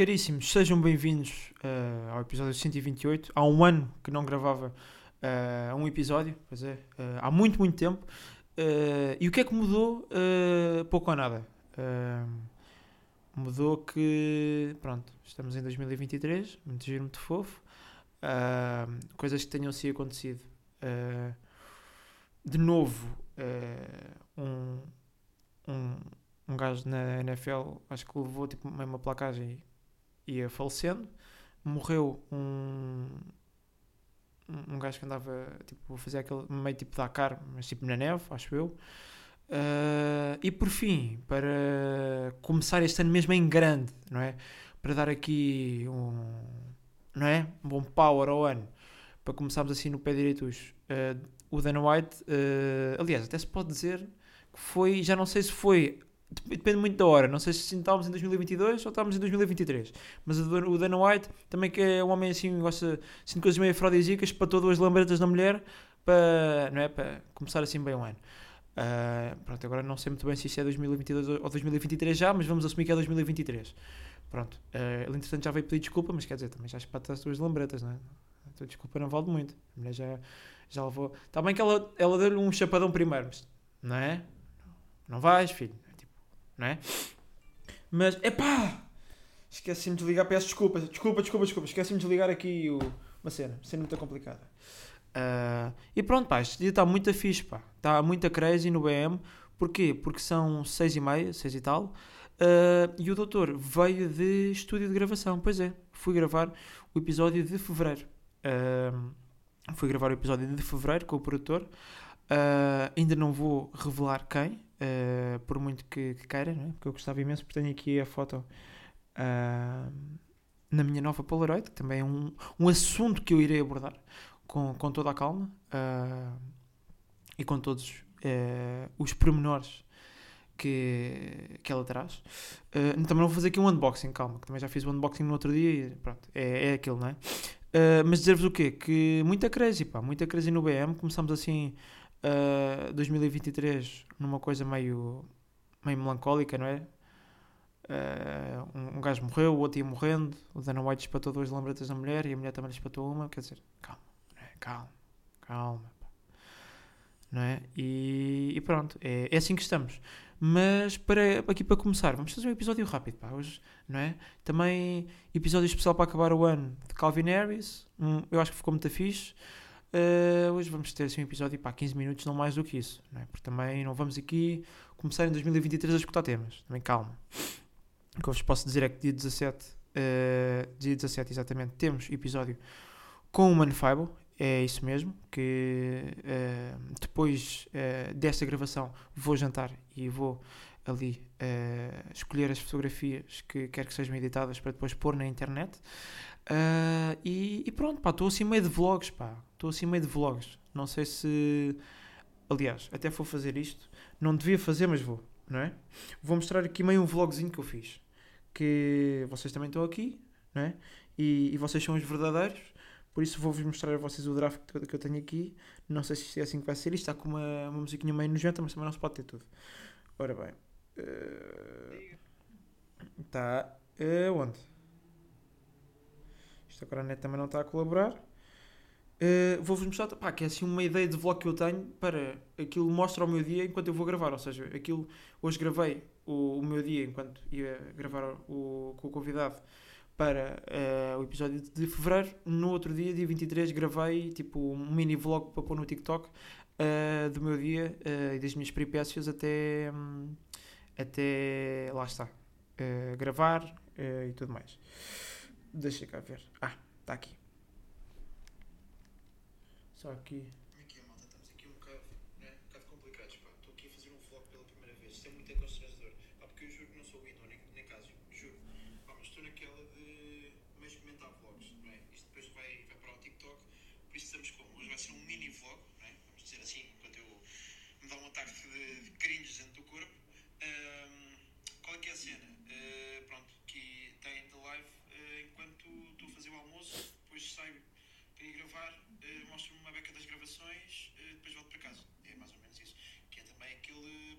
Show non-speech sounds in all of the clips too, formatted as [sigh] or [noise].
caríssimos, sejam bem-vindos uh, ao episódio 128. Há um ano que não gravava uh, um episódio, pois é, uh, há muito, muito tempo. e o que é que mudou? pouco ou nada. mudou que, pronto, estamos em 2023, muito giro, muito fofo. coisas que tenham sido acontecido. de novo, um, um um gajo na NFL, acho que levou tipo uma placagem ia falecendo. Morreu um, um gajo que andava tipo, a fazer aquele meio tipo Dakar, mas tipo na neve, acho eu. Uh, e por fim, para começar este ano mesmo em grande, não é? Para dar aqui um, não é? um bom power ao ano, para começarmos assim no pé direito. Uh, o Dana White, uh, aliás, até se pode dizer que foi, já não sei se foi Depende muito da hora. Não sei se estávamos em 2022 ou estávamos em 2023. Mas o Dana White, também que é um homem assim, gosta de coisas meio afrodisíacas, todas as lembretas da mulher, para, não é? para começar assim bem o ano. Uh, pronto, agora não sei muito bem se isso é 2022 ou 2023 já, mas vamos assumir que é 2023. Pronto, uh, ele entretanto já veio pedir desculpa, mas quer dizer, também já espata as tuas lembretas, não é? Tua desculpa não vale muito. A mulher já, já levou. Está bem que ela, ela deu-lhe um chapadão primeiro, mas não é? Não vais, filho não é? Mas, epá! Esqueci-me de ligar, peço desculpa, desculpa, desculpa, desculpa, esqueci-me de ligar aqui o, uma cena, cena muito complicada. Uh, e pronto, pá, este dia está muito fixe, pá. Está muita crazy no BM. Porquê? Porque são seis e meia, seis e tal. Uh, e o doutor veio de estúdio de gravação. Pois é, fui gravar o episódio de fevereiro. Uh, fui gravar o episódio de fevereiro com o produtor. ainda não vou revelar quem, uh, por muito que, que queira, é? porque eu gostava imenso, porque tenho aqui a foto uh, na minha nova Polaroid, que também é um, um assunto que eu irei abordar com, com toda a calma uh, e com todos os pormenores que, que ela traz. Uh, também vou fazer aqui um unboxing, calma, que também já fiz o um unboxing no outro dia e pronto, é, é aquilo, não é? Uh, mas dizer-vos o quê? Que muita crazy, pá, muita crazy no BM. Começamos assim uh, 2023 numa coisa meio, meio melancólica, não é? Uh, um, gajo morreu, o outro ia morrendo, o Dana White espatou duas lembretas da mulher e a mulher também lhe espatou uma, quer dizer, calma, é? calma, calma, pá. não é? E, e pronto, é, é, assim que estamos. Mas para, aqui para começar, vamos fazer um episódio rápido, pá, hoje, não é? Também episódio especial para acabar o ano de Calvin Harris, eu acho que ficou muito fixe. Uh, hoje vamos ter assim, um episódio para 15 minutos, não mais do que isso, não é? porque também não vamos aqui começar em 2023 a escutar temas, também calma. O que eu vos posso dizer é que dia 17, uh, eh, dia 17 exatamente, temos episódio com o Manfable, é isso mesmo, que uh, depois desta gravação vou jantar e vou ali escolher as fotografias que quero que sejam editadas para depois pôr na internet. E, e, pronto, estou assim meio de vlogs, pá. Estou assim meio de vlogs. Não sei se. Aliás, até vou fazer isto. Não devia fazer, mas vou, não é? Vou mostrar aqui meio um vlogzinho que eu fiz. Que vocês também estão aqui, não é? E, e vocês são os verdadeiros. Por isso vou-vos mostrar a vocês o draft que eu tenho aqui. Não sei se é assim que vai ser. Isto está com uma, uma musiquinha meio nojenta, mas também não se pode ter tudo. Ora bem. Está. Uh, uh, onde? Isto agora a net também não está a colaborar. Uh, Vou-vos mostrar, pá, que é assim uma ideia de vlog que eu tenho para aquilo mostra o meu dia enquanto eu vou gravar. Ou seja, aquilo hoje gravei o, o meu dia enquanto ia gravar o, com o convidado para uh, o episódio de fevereiro. No outro dia, dia 23, gravei tipo um mini vlog para pôr no TikTok uh, do meu dia e das minhas peripécias até, um, até lá está. gravar e tudo mais. Deixa cá ver. Ah, está aqui. Só aqui. Que é, malta? Estamos aqui um bocado, né? um bocado complicados. Pá. Estou aqui a fazer um vlog pela primeira vez. Isto é muito constrangedor. Pá, porque eu juro que não sou Windows, nem, nem caso. Juro. Pá, mas estou naquela de meio experimentar vlogs. Não é? Isto depois vai, vai para o TikTok. Por isso estamos como? Hoje vai ser um mini vlog. Não é? Vamos dizer assim, enquanto eu me dá um ataque de, de cringe dentro do corpo. Um, qual é que é a cena? Uh, pronto, que tem de live enquanto estou a fazer o almoço, depois saio para ir gravar,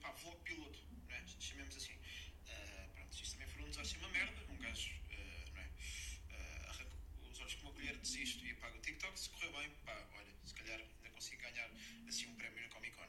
pá, vlog piloto, não é? chamemos assim. Uh, pronto, isto também foi um desastre, assim, uma merda, um gajo, uh, não é? Uh, os olhos com uma colher, desisto e apago o TikTok, se correu bem, pá, olha, se calhar ainda consigo ganhar assim um prémio na Comic Con.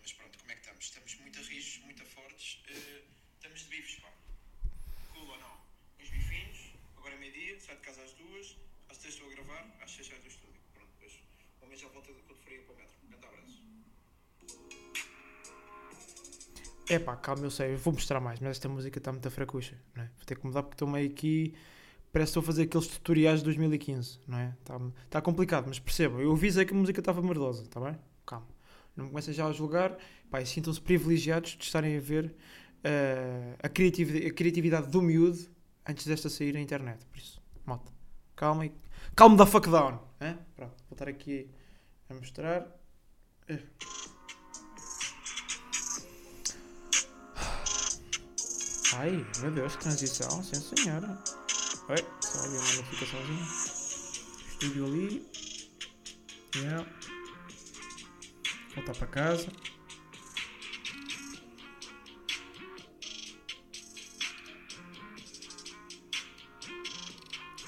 mas pronto, como é que estamos? Estamos muito a rijos, muito a fortes, estamos de bifes, pá. Cool ou não? Uns bifinhos, agora é meio-dia, saio de casa às duas, às três estou a gravar, às seis saio do estúdio. Pronto, depois, ao menos à volta quando for para o metro. Um grande abraço. É pá, calma, eu sei, eu vou mostrar mais, mas esta música está muito fracucha, não é? Vou ter que mudar porque estou meio aqui. Parece que estou a fazer aqueles tutoriais de 2015, não é? Está tá complicado, mas perceba, eu avisei que a música estava merdosa, está bem? Calma. Não me comecem já a julgar, pá, sintam-se privilegiados de estarem a ver eh, a, criatividade, a criatividade do miúdo antes desta sair na internet. Por isso, malta, calma e. Calma da fuck down? Pronto, vou estar aqui a mostrar. Eh. Ai, meu Deus, transição, sim senhora. Oi, só ali uma notificaçãozinha. Estúdio ali. Yeah. Voltar para casa.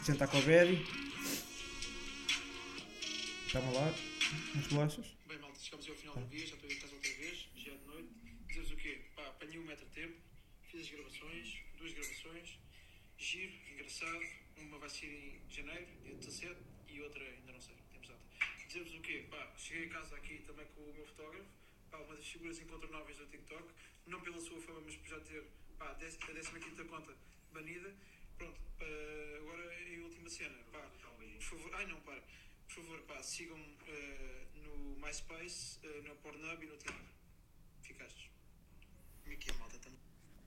Sentar com a Betty. Estava lá, umas bolachas. Bem, malta, chegamos ao final do dia, já estou em casa outra vez, já é de noite. Dizer-vos o quê? Pá, apanhei um metro de tempo, fiz as gravações, duas gravações, giro, Uma vai ser em janeiro, dia 17, e outra ainda não sei, temos data. Dizer-vos o quê? Pá, cheguei a casa aqui também com o meu fotógrafo, pá, uma das figuras incontornáveis do TikTok, não pela sua fama, mas por já ter pá, a 15 conta banida. Pronto, pá, agora a última cena. Pá, por favor, ai não, para. Por favor, pá, sigam-me eh, no MySpace, eh, no Pornhub e no Tinder. Ficaste. Como é que é, malta? Tamo-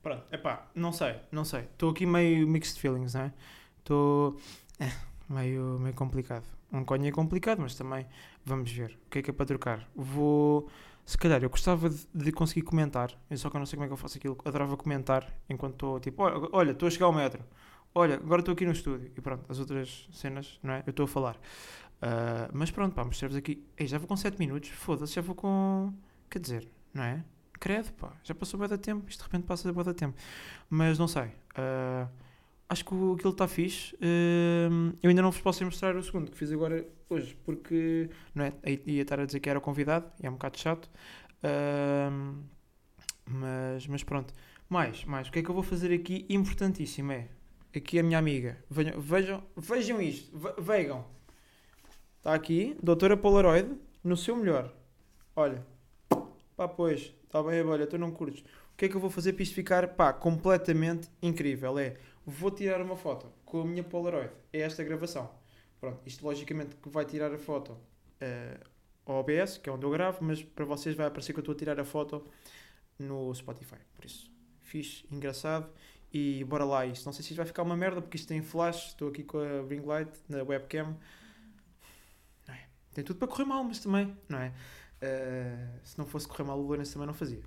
Pronto, epá, não sei, não sei. Estou aqui meio mixed feelings, não é? Estou é, meio, meio complicado. Um conho é complicado, mas também vamos ver. O que é que é para trocar? Vou. Se calhar, eu gostava de, de conseguir comentar, só que eu não sei como é que eu faço aquilo. Adorava comentar enquanto estou tipo, olha, estou a chegar ao metro. Olha, agora estou aqui no estúdio. E pronto, as outras cenas, não é? Eu estou a falar. Ah, mas pronto, pá, mostrar-vos aqui. Ei, já vou com 7 minutos. Foda-se, já vou com. Quer dizer, não é? Credo, pá, já passou bem da tempo. Isto de repente passa bem da tempo. Mas não sei. ah, acho que aquilo está fixe. Ah, eu ainda não vos posso mostrar o segundo que fiz agora hoje, porque não é? Ia estar a dizer que era o convidado, e é um bocado chato. Ah, mas, mas pronto. Mais, mais. O que é que eu vou fazer aqui? Importantíssimo é. Aqui a minha amiga. Vejam, vejam, vejam isto. ve- Vejam. Está aqui, doutora Polaroid, no seu melhor. Olha. Pá, pois. Está bem, olha, tu não curtes. O que é que eu vou fazer para isto ficar, pá, completamente incrível? É, vou tirar uma foto com a minha Polaroid. É esta gravação. Pronto, isto logicamente que vai tirar a foto eh, ao OBS, que é onde eu gravo, mas para vocês vai aparecer que eu estou a tirar a foto no Spotify. Por isso, fixe, engraçado. E bora lá isto. Não sei se isto vai ficar uma merda porque isto tem flash. Estou aqui com a ring light na webcam. É? Tem tudo para correr mal, mas também, não é? Eh, se não fosse correr mal, o Lourenço também não fazia.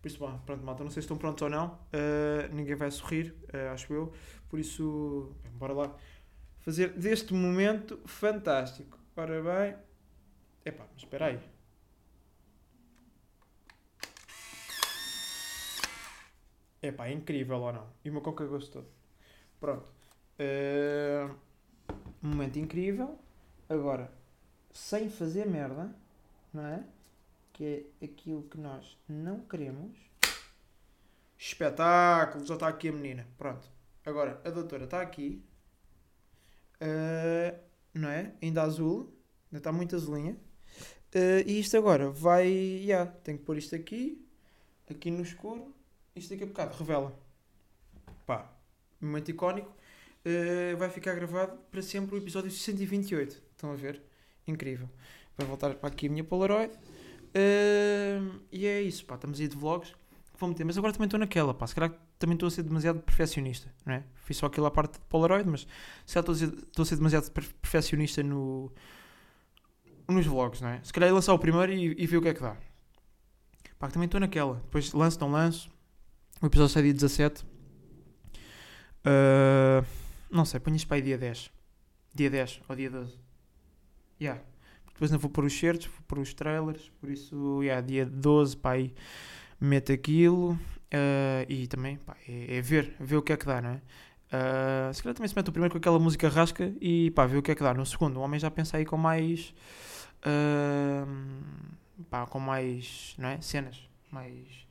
Por isso, bom, pronto, malta. Não sei se estão prontos ou não. Eh, ninguém vai sorrir, eh, acho eu. Por isso, bem, bora lá fazer deste momento fantástico. Ora bem. Epá, mas espera aí. Epá, é incrível ou não? E meu coca gostou. Pronto. Eh, momento incrível. Agora, sem fazer merda, não é? Que é aquilo que nós não queremos. Espetáculo! Já está aqui a menina. Pronto. Agora, a doutora está aqui. Eh, não é? Ainda azul. Ainda está muito azulinha. Eh, e isto agora vai. Yeah, tenho que pôr isto aqui. Aqui no escuro. Isto daqui a bocado revela. Pá, momento icónico. Uh, vai ficar gravado para sempre o episódio 128. Estão a ver? Incrível. Vai voltar para aqui a minha Polaroid. Uh, e é isso, pá. Estamos aí de vlogs. que Vou meter. Mas agora também estou naquela, pá. Se calhar também estou a ser demasiado perfeccionista, não é? Fiz só aquilo à parte de Polaroid, mas se calhar estou a ser, demasiado per- perfeccionista no, nos vlogs, não é? Se calhar lançar o primeiro e, e ver o que é que dá. Pá, também estou naquela. Depois lanço, não lanço. O episódio sai dia 17. Uh, não sei, ponho isto para aí dia 10. Dia 10 ou dia 12. Yeah. Depois não vou pôr os certos, vou pôr os trailers. Por isso, yeah, dia 12, pá, aí meto aquilo. uh, e também, pá, é, é ver, ver o que é que dá, não é? Uh, se calhar também se mete o primeiro com aquela música rasca e pá, ver o que é que dá. No segundo, o homem já pensa aí com mais. uh, pá, com mais. Não é? Cenas. Mais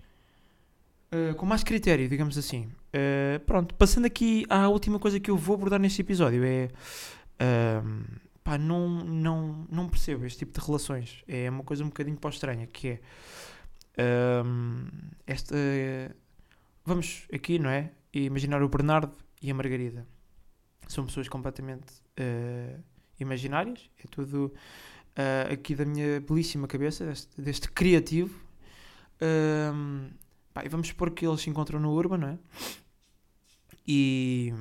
uh, com mais critério, digamos assim. Uh, pronto, passando aqui à última coisa que eu vou abordar neste episódio é. Uh, pá, não, não, não percebo este tipo de relações. É uma coisa um bocadinho pós estranha, que é. esta. vamos aqui, não é? Imaginar o Bernardo e a Margarida. São pessoas completamente imaginárias. É tudo aqui da minha belíssima cabeça, deste, deste criativo. Um, pá, e vamos supor que eles se encontram no Urban, não é? E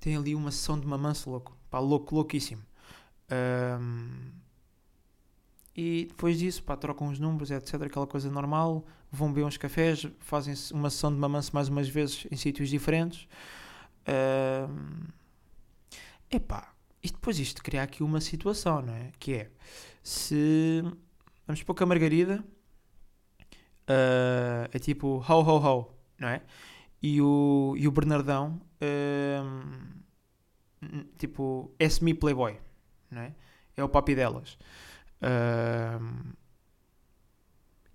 tem ali uma sessão de mamanço louco, pá, louco, louquíssimo. Um, e depois disso, pá, trocam os números, etc. Aquela coisa normal. Vão beber uns cafés, fazem uma sessão de mamanço mais umas vezes em sítios diferentes. Um, epá, e depois isto cria aqui uma situação, não é? Que é, se... Vamos supor que a Margarida uh, é tipo ho ho ho, não é? E o, e o Bernardão, tipo, é semi-playboy, não é? É o papi delas.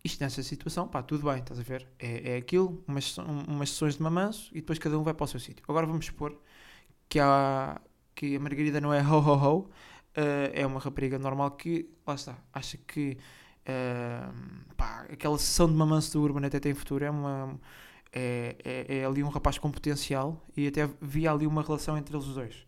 Isto nessa situação, pá, tudo bem, estás a ver? É, é aquilo, umas, umas sessões de mamanço e depois cada um vai para o seu sítio. Agora vamos supor que, há, que a Margarida não é [laughs] ho ho ho, uh, é uma rapariga normal que, lá está, acha que Uh, pá, aquela sessão de mamanço do Urban até tem futuro. É, uma, é, é, é, ali um rapaz com potencial e até via ali uma relação entre eles os dois.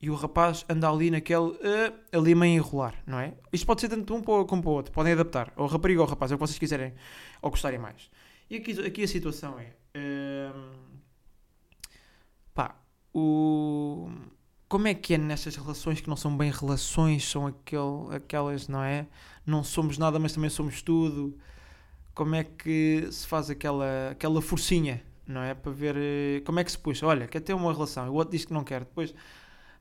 E o rapaz anda ali naquele. Uh, ali meio enrolar, não é? Isto pode ser tanto de um como para o outro. Podem adaptar. Ou rapariga ou rapaz, é o que vocês quiserem ou gostarem mais. E aqui, aqui a situação é. Uh, pá, o. Como é que é nestas relações que não são bem relações, são aquele, aquelas, não é? não somos nada, mas também somos tudo. Como é que se faz aquela, aquela forcinha, não é? Para ver eh, como é que se puxa. Olha, quer ter uma relação, o outro diz que não quer, depois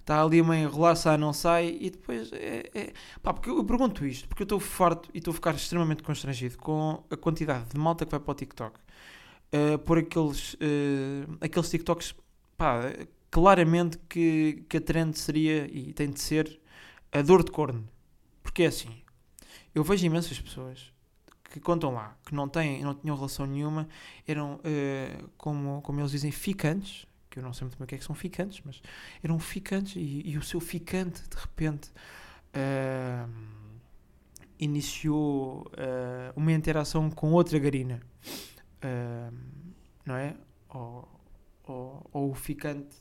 está ali a enrolar, sai, não sai, e depois é, é... Pá, porque eu pergunto isto, porque eu estou farto e estou a ficar extremamente constrangido com a quantidade de malta que vai para o TikTok uh, por aqueles, uh, aqueles TikToks, pá, claramente que, que a trend seria e tem de ser a dor de corno. Porque é assim, eu vejo imensas pessoas que contam lá que não, têm, não tinham relação nenhuma, eram, uh, como, como eles dizem, ficantes, eu não sei muito bem o que é que são ficantes, mas eram ficantes e, e o seu ficante, de repente, uh, iniciou uh, uma interação com outra garina, não é? Ou, ou, ou, o ficante,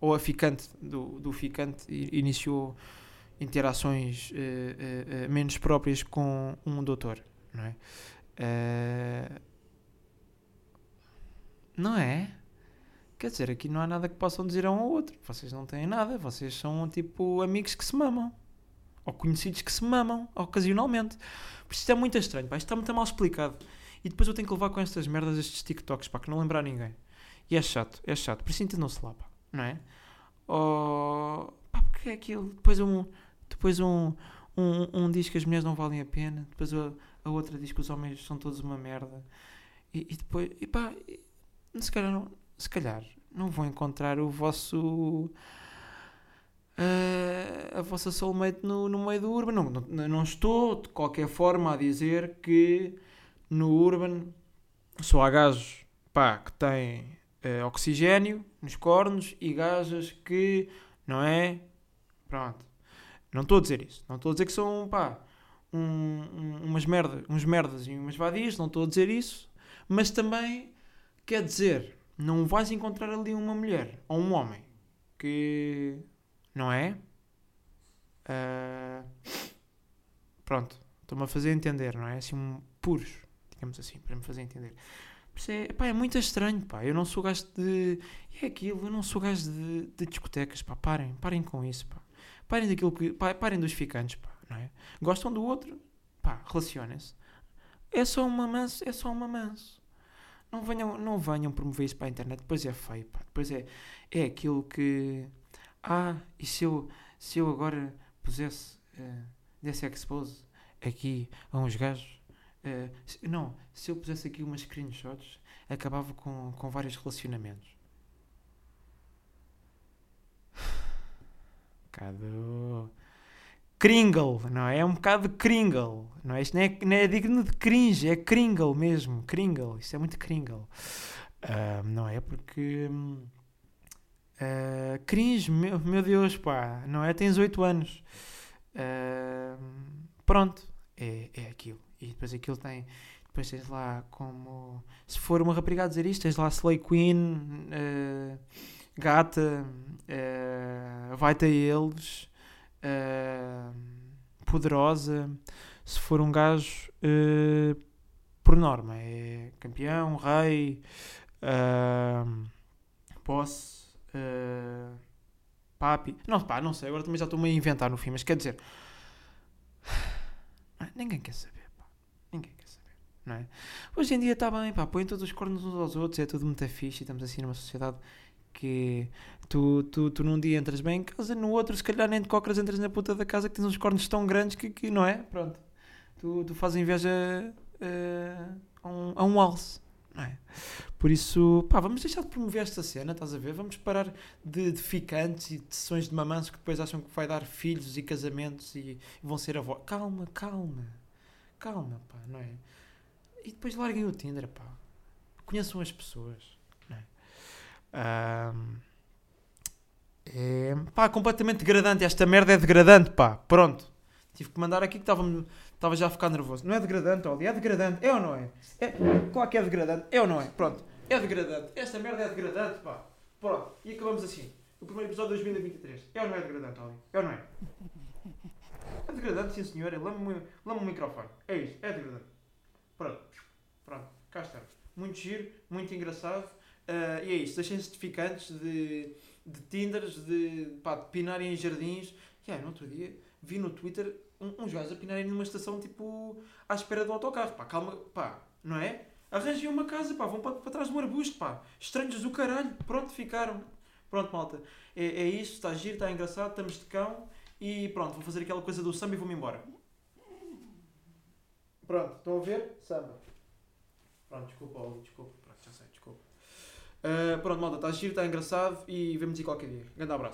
ou a ficante do, do ficante iniciou interações uh, uh, menos próprias com um doutor, não é? não é? Quer dizer, aqui não há nada que possam dizer a um ao outro. Vocês não têm nada, vocês são tipo amigos que se mamam. Ou conhecidos que se mamam, ocasionalmente. Por isso é muito estranho, pá. Isto está muito mal explicado. E depois eu tenho que levar com estas merdas, estes TikToks, para que não lembrar ninguém. E é chato, é chato. Por isso entendam-se lá, pá. Não é? Ou... Pá, porque é aquilo. Depois um depois um, um, um diz que as mulheres não valem a pena, depois a, a outra diz que os homens são todos uma merda. E, e depois, e pá, se calhar, não, se calhar não vão encontrar o vosso. Uh, a vossa soulmate no, no meio do Urban. Não, não, não, estou de qualquer forma a dizer que no Urban só há gajos pá, que têm uh, oxigênio nos cornos e gajas que, não é? Pronto. Não estou a dizer isso. Não estou a dizer que são, pá, um, um, umas merda, uns merdas e umas vadias. Não estou a dizer isso. Mas também quer dizer, não vais encontrar ali uma mulher ou um homem que. Não é? Uh, pronto. Estou-me a fazer entender, não é? Assim, puros, digamos assim, para me fazer entender. É, pá, é muito estranho, pá. Eu não sou gajo de. É aquilo, eu não sou gajo de, de discotecas, pá. Parem, parem com isso, pá. Parem daquilo que. Parem dos ficantes, pá, não é? Gostam do outro, pá, relacionem-se. É só uma manso, é só uma manso. Não venham, não venham promover isso para a internet, depois é feio, pá. Depois é, é aquilo que. Ah, e se eu, se eu agora pusesse. Uh, desse expose aqui a uns gajos. Uh, se, não, se eu pusesse aqui umas screenshots, acabava com, com vários relacionamentos. [sighs] bocado. Kringle, não é? É um bocado de Kringle, não é? Isto não é, não é digno de cringe, é Kringle mesmo, Kringle, isto é muito Kringle. Ah, não é? Porque. ah, cringe, meu, meu Deus, pá, não é? Tens 8 anos. Ah, pronto, é, é aquilo. E depois aquilo tem. Depois tens lá como. Se for uma rapariga a dizer isto, tens lá Slay Queen, ah, Gata, ah, Vai-te a eles, ah, Poderosa. Se for um gajo, ah, por norma, é campeão, rei, ah, posse, ah, papi. Não, pá, não sei, agora também já estou meio a inventar no fim, mas quer dizer. Ninguém quer saber, pá. Ninguém quer saber, não é? Hoje em dia está bem, pá, põem todos os cornos uns aos outros, é tudo muito fixe e estamos assim numa sociedade que tu, tu, tu num dia entras bem em casa, no outro, se calhar nem de cócoras entras na puta da casa que tens uns cornos tão grandes que, que não é? Pronto. Tu, tu fazes inveja eh, a, um, a um alce, é? Por isso, pá, vamos deixar de promover esta cena, estás a ver? Vamos parar de, de ficantes e de sessões de mamanços que depois acham que vai dar filhos e casamentos e vão ser avós. Calma, calma. Calma, pá, não é? E depois larguem o Tinder, pá. Conheçam as pessoas, não é? É, pá, completamente degradante. Esta merda é degradante, pá. Pronto. Tive que mandar aqui que estava já a ficar nervoso. Não é degradante, Oli, é degradante. É ou não é? é? Claro que é degradante. É ou não é? Pronto. É degradante. Esta merda é degradante, pá. Pronto. E acabamos assim. O primeiro episódio de 2023. É ou não é degradante, Oli? É ou não é? É degradante, sim senhora. Lama-me lama o microfone. É isso. É degradante. Pronto. Pronto. Cá está. Muito giro. Muito engraçado. Ah, e é isso. Deixem-se de ficantes, de, de Tinders, de, pá, de pinarem em jardins. E aí, no outro dia, vi no Twitter um- uns gajos a pinarem numa estação, tipo, à espera do autocarro. Pá, calma, pá, não é? Arranjem uma casa, pá, vão para, para trás de um arbusto, pá. Estranhos do caralho. Pronto, ficaram. Pronto, malta. É, é isto, está giro, está engraçado, estamos de cão. E pronto, vou fazer aquela coisa do samba e vou-me embora. Pronto, estão a ver? Samba. Pronto, desculpa, Oli, desculpa. Ah, pronto, malta, está giro, está engraçado e vemos aí qualquer dia. Grande abraço.